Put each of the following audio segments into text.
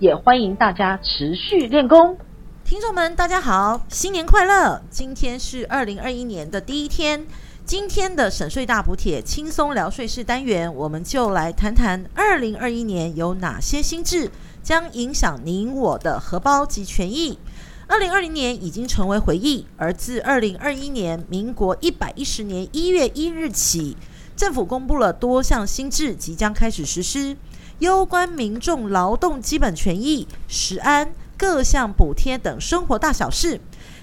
也欢迎大家持续练功。听众们，大家好，新年快乐！今天是二零二一年的第一天，今天的省税大补帖轻松聊税事单元，我们就来谈谈二零二一年有哪些新制将影响您我的荷包及权益。二零二零年已经成为回忆，而自二零二一年民国一百一十年一月一日起。政府公布了多项新制，即将开始实施，攸关民众劳动基本权益、食安、各项补贴等生活大小事。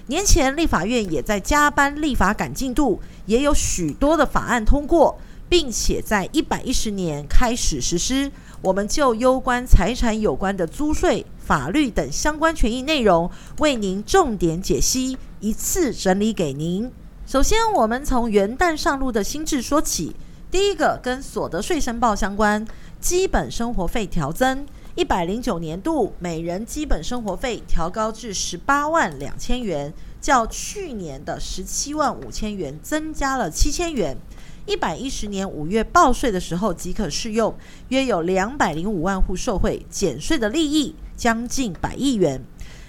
年前立法院也在加班立法赶进度，也有许多的法案通过，并且在一百一十年开始实施。我们就攸关财产有关的租税、法律等相关权益内容，为您重点解析，一次整理给您。首先，我们从元旦上路的新制说起。第一个跟所得税申报相关，基本生活费调增，一百零九年度每人基本生活费调高至十八万两千元，较去年的十七万五千元增加了七千元。一百一十年五月报税的时候即可适用，约有两百零五万户受惠，减税的利益将近百亿元。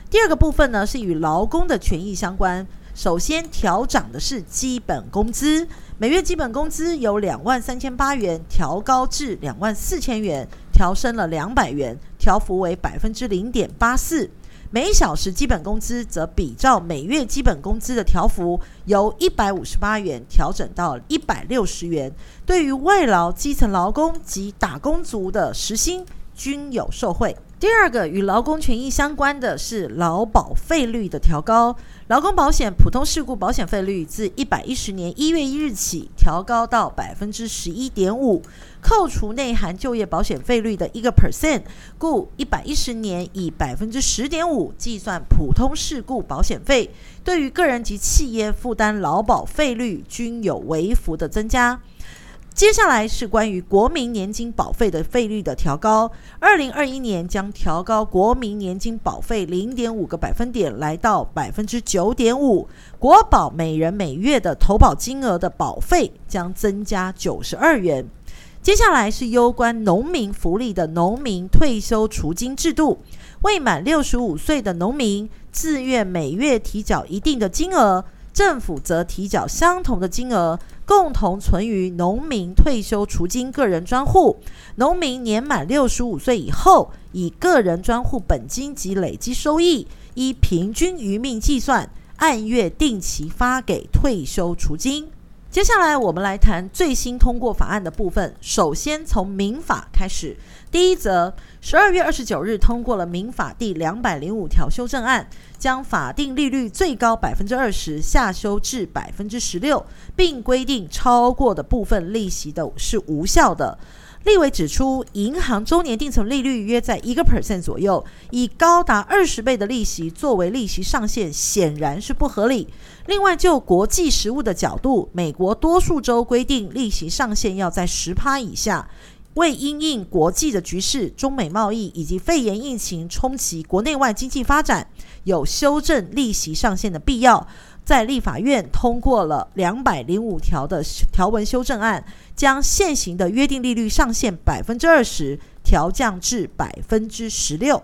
第二个部分呢是与劳工的权益相关，首先调涨的是基本工资。每月基本工资由两万三千八元调高至两万四千元，调升了两百元，调幅为百分之零点八四。每小时基本工资则比照每月基本工资的调幅，由一百五十八元调整到一百六十元。对于外劳、基层劳工及打工族的时薪均有受惠。第二个与劳工权益相关的是劳保费率的调高。劳工保险普通事故保险费率自一百一十年一月一日起调高到百分之十一点五，扣除内含就业保险费率的一个 percent，故一百一十年以百分之十点五计算普通事故保险费。对于个人及企业负担劳保费率均有微幅的增加。接下来是关于国民年金保费的费率的调高，二零二一年将调高国民年金保费零点五个百分点，来到百分之九点五。国保每人每月的投保金额的保费将增加九十二元。接下来是攸关农民福利的农民退休储金制度，未满六十五岁的农民自愿每月提缴一定的金额。政府则提缴相同的金额，共同存于农民退休除金个人专户。农民年满六十五岁以后，以个人专户本金及累积收益依平均余命计算，按月定期发给退休除金。接下来，我们来谈最新通过法案的部分。首先，从民法开始。第一则，十二月二十九日通过了民法第两百零五条修正案，将法定利率最高百分之二十下修至百分之十六，并规定超过的部分利息的是无效的。立委指出，银行周年定存利率约在一个 percent 左右，以高达二十倍的利息作为利息上限，显然是不合理。另外，就国际实务的角度，美国多数州规定利息上限要在十趴以下。为因应国际的局势、中美贸易以及肺炎疫情冲击国内外经济发展，有修正利息上限的必要。在立法院通过了两百零五条的条文修正案，将现行的约定利率上限百分之二十调降至百分之十六。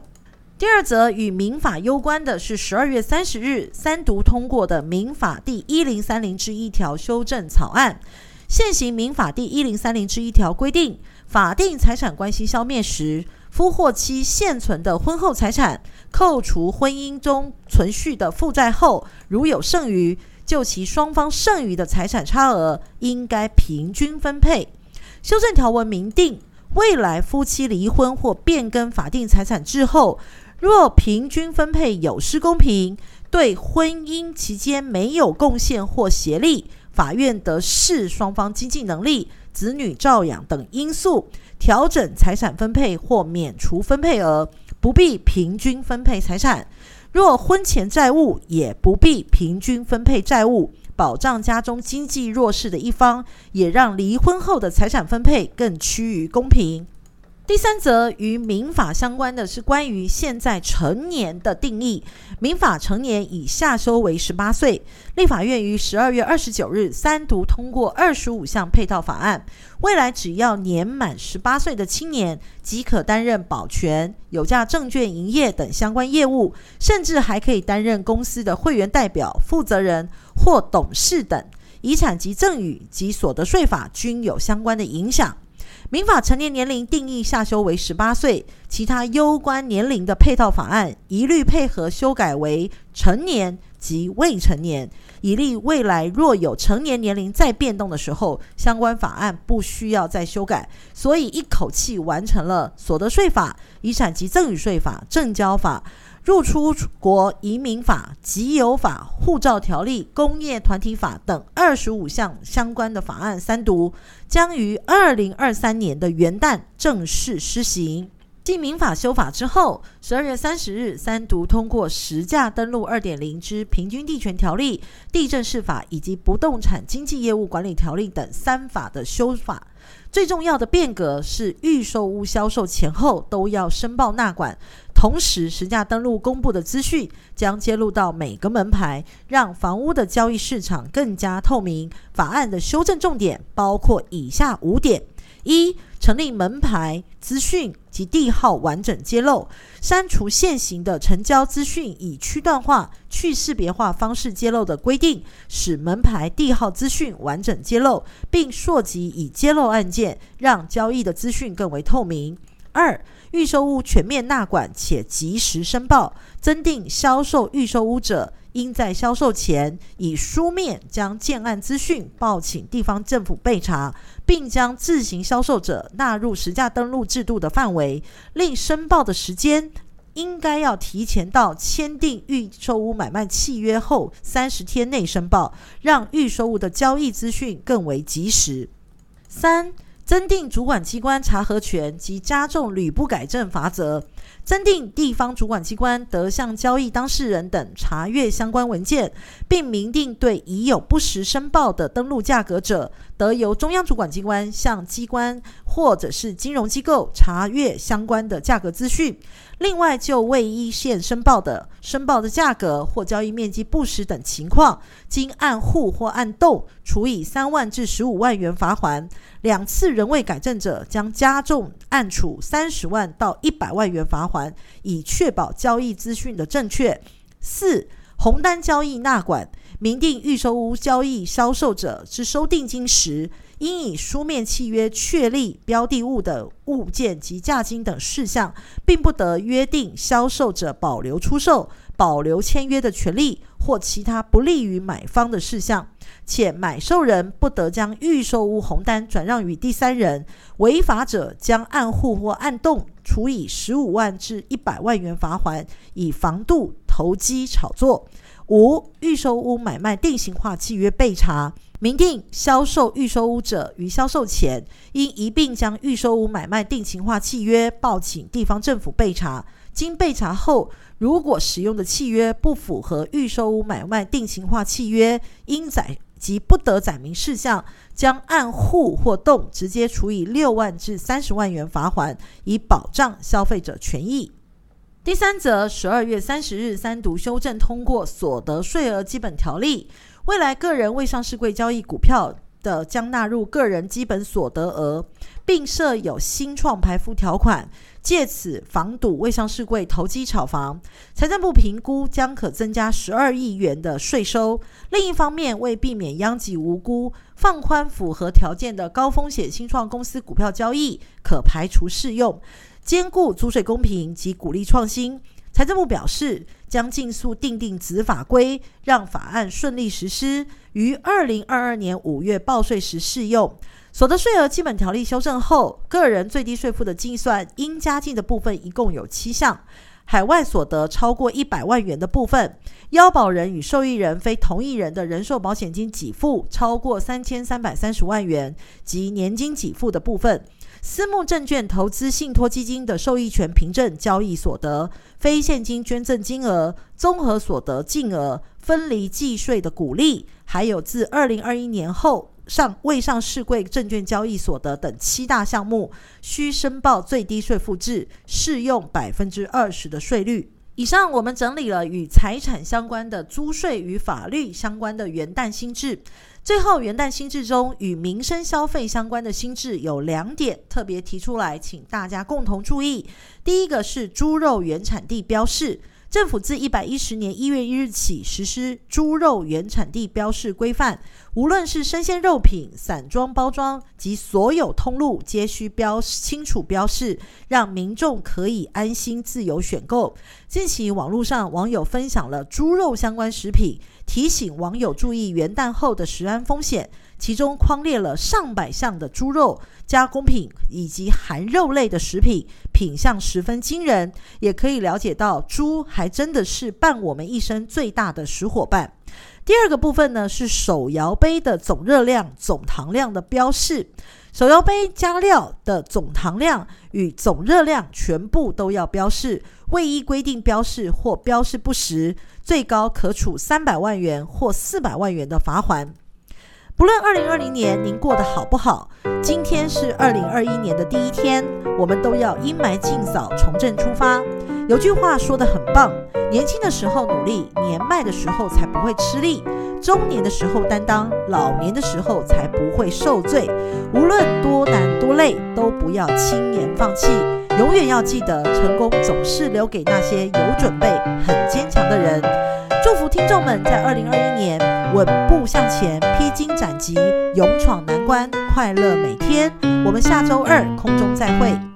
第二则与民法攸关的是十二月三十日三读通过的民法第一零三零之一条修正草案。现行民法第一零三零之一条规定，法定财产关系消灭时，夫或妻现存的婚后财产，扣除婚姻中存续的负债后，如有剩余，就其双方剩余的财产差额，应该平均分配。修正条文明定，未来夫妻离婚或变更法定财产之后，若平均分配有失公平，对婚姻期间没有贡献或协力，法院得视双方经济能力、子女照养等因素，调整财产分配或免除分配额，不必平均分配财产；若婚前债务，也不必平均分配债务，保障家中经济弱势的一方，也让离婚后的财产分配更趋于公平。第三则与民法相关的是关于现在成年的定义。民法成年以下修为十八岁。立法院于十二月二十九日三读通过二十五项配套法案，未来只要年满十八岁的青年即可担任保全、有价证券营业等相关业务，甚至还可以担任公司的会员代表、负责人或董事等。遗产及赠与及所得税法均有相关的影响。民法成年年龄定义下修为十八岁，其他攸关年龄的配套法案一律配合修改为成年及未成年，以利未来若有成年年龄再变动的时候，相关法案不需要再修改。所以一口气完成了所得税法、遗产及赠与税法、证交法。入出国移民法、集邮法、护照条例、工业团体法等二十五项相关的法案三读，将于二零二三年的元旦正式施行。继民法修法之后，十二月三十日三读通过实价登录二点零之平均地权条例、地政士法以及不动产经纪业务管理条例等三法的修法。最重要的变革是，预售屋销售前后都要申报纳管，同时实价登录公布的资讯将揭露到每个门牌，让房屋的交易市场更加透明。法案的修正重点包括以下五点：一、成立门牌资讯及地号完整揭露，删除现行的成交资讯以区段化、去识别化方式揭露的规定，使门牌地号资讯完整揭露，并溯及已揭露案件，让交易的资讯更为透明。二、预售屋全面纳管且及时申报，增订销售预售屋者，应在销售前以书面将建案资讯报请地方政府备查，并将自行销售者纳入实价登录制度的范围。另申报的时间应该要提前到签订预售屋买卖契约后三十天内申报，让预售屋的交易资讯更为及时。三、增订主管机关查核权及加重屡不改正罚则。增订地方主管机关得向交易当事人等查阅相关文件，并明定对已有不实申报的登录价格者，得由中央主管机关向机关或者是金融机构查阅相关的价格资讯。另外，就未依线申报的申报的价格或交易面积不实等情况，经按户或按栋处以三万至十五万元罚锾。两次仍未改正者，将加重按处三十万到一百万元罚锾，以确保交易资讯的正确。四、红单交易纳管，明定预售屋交易销售者之收定金时，应以书面契约确立标的物的物件及价金等事项，并不得约定销售者保留出售、保留签约的权利或其他不利于买方的事项。且买受人不得将预售屋红单转让于第三人，违法者将按户或按栋处以十五万至一百万元罚锾，以防杜投机炒作。五、预售屋买卖定型化契约备查，明定销售预售屋者于销售前应一并将预售屋买卖定型化契约报请地方政府备查，经备查后，如果使用的契约不符合预售屋买卖定型化契约应载及不得载明事项，将按户或栋直接处以六万至三十万元罚锾，以保障消费者权益。第三则，十二月三十日三读修正通过所得税额基本条例，未来个人未上市柜交易股票的将纳入个人基本所得额，并设有新创排富条款。借此防堵未上市柜投机炒房，财政部评估将可增加十二亿元的税收。另一方面，为避免殃及无辜，放宽符合条件的高风险新创公司股票交易可排除适用，兼顾租税公平及鼓励创新。财政部表示，将尽速订定子法规，让法案顺利实施，于二零二二年五月报税时适用。所得税额基本条例修正后，个人最低税负的计算应加进的部分一共有七项，海外所得超过一百万元的部分，腰保人与受益人非同一人的人寿保险金给付超过三千三百三十万元及年金给付的部分，私募证券投资信托基金的受益权凭证交易所得、非现金捐赠金额、综合所得净额、分离计税的股利，还有自二零二一年后上未上市柜证券交易所得等七大项目，需申报最低税负制，适用百分之二十的税率。以上我们整理了与财产相关的租税与法律相关的元旦新制。最后，元旦新制中与民生消费相关的新制有两点特别提出来，请大家共同注意。第一个是猪肉原产地标示。政府自一百一十年一月一日起实施猪肉原产地标示规范，无论是生鲜肉品、散装包装及所有通路，皆需标清楚标示，让民众可以安心自由选购。近期网络上网友分享了猪肉相关食品，提醒网友注意元旦后的食安风险。其中框列了上百项的猪肉加工品以及含肉类的食品，品相十分惊人，也可以了解到猪还真的是伴我们一生最大的食伙伴。第二个部分呢，是手摇杯的总热量、总糖量的标示，手摇杯加料的总糖量与总热量全部都要标示，未依规定标示或标示不实，最高可处三百万元或四百万元的罚锾。不论二零二零年您过得好不好，今天是二零二一年的第一天，我们都要阴霾尽扫，重振出发。有句话说得很棒：年轻的时候努力，年迈的时候才不会吃力；中年的时候担当，老年的时候才不会受罪。无论多难多累，都不要轻言放弃。永远要记得，成功总是留给那些有准备、很坚强的人。祝福听众们在二零二一年稳步向前，披荆斩棘，勇闯难关，快乐每天。我们下周二空中再会。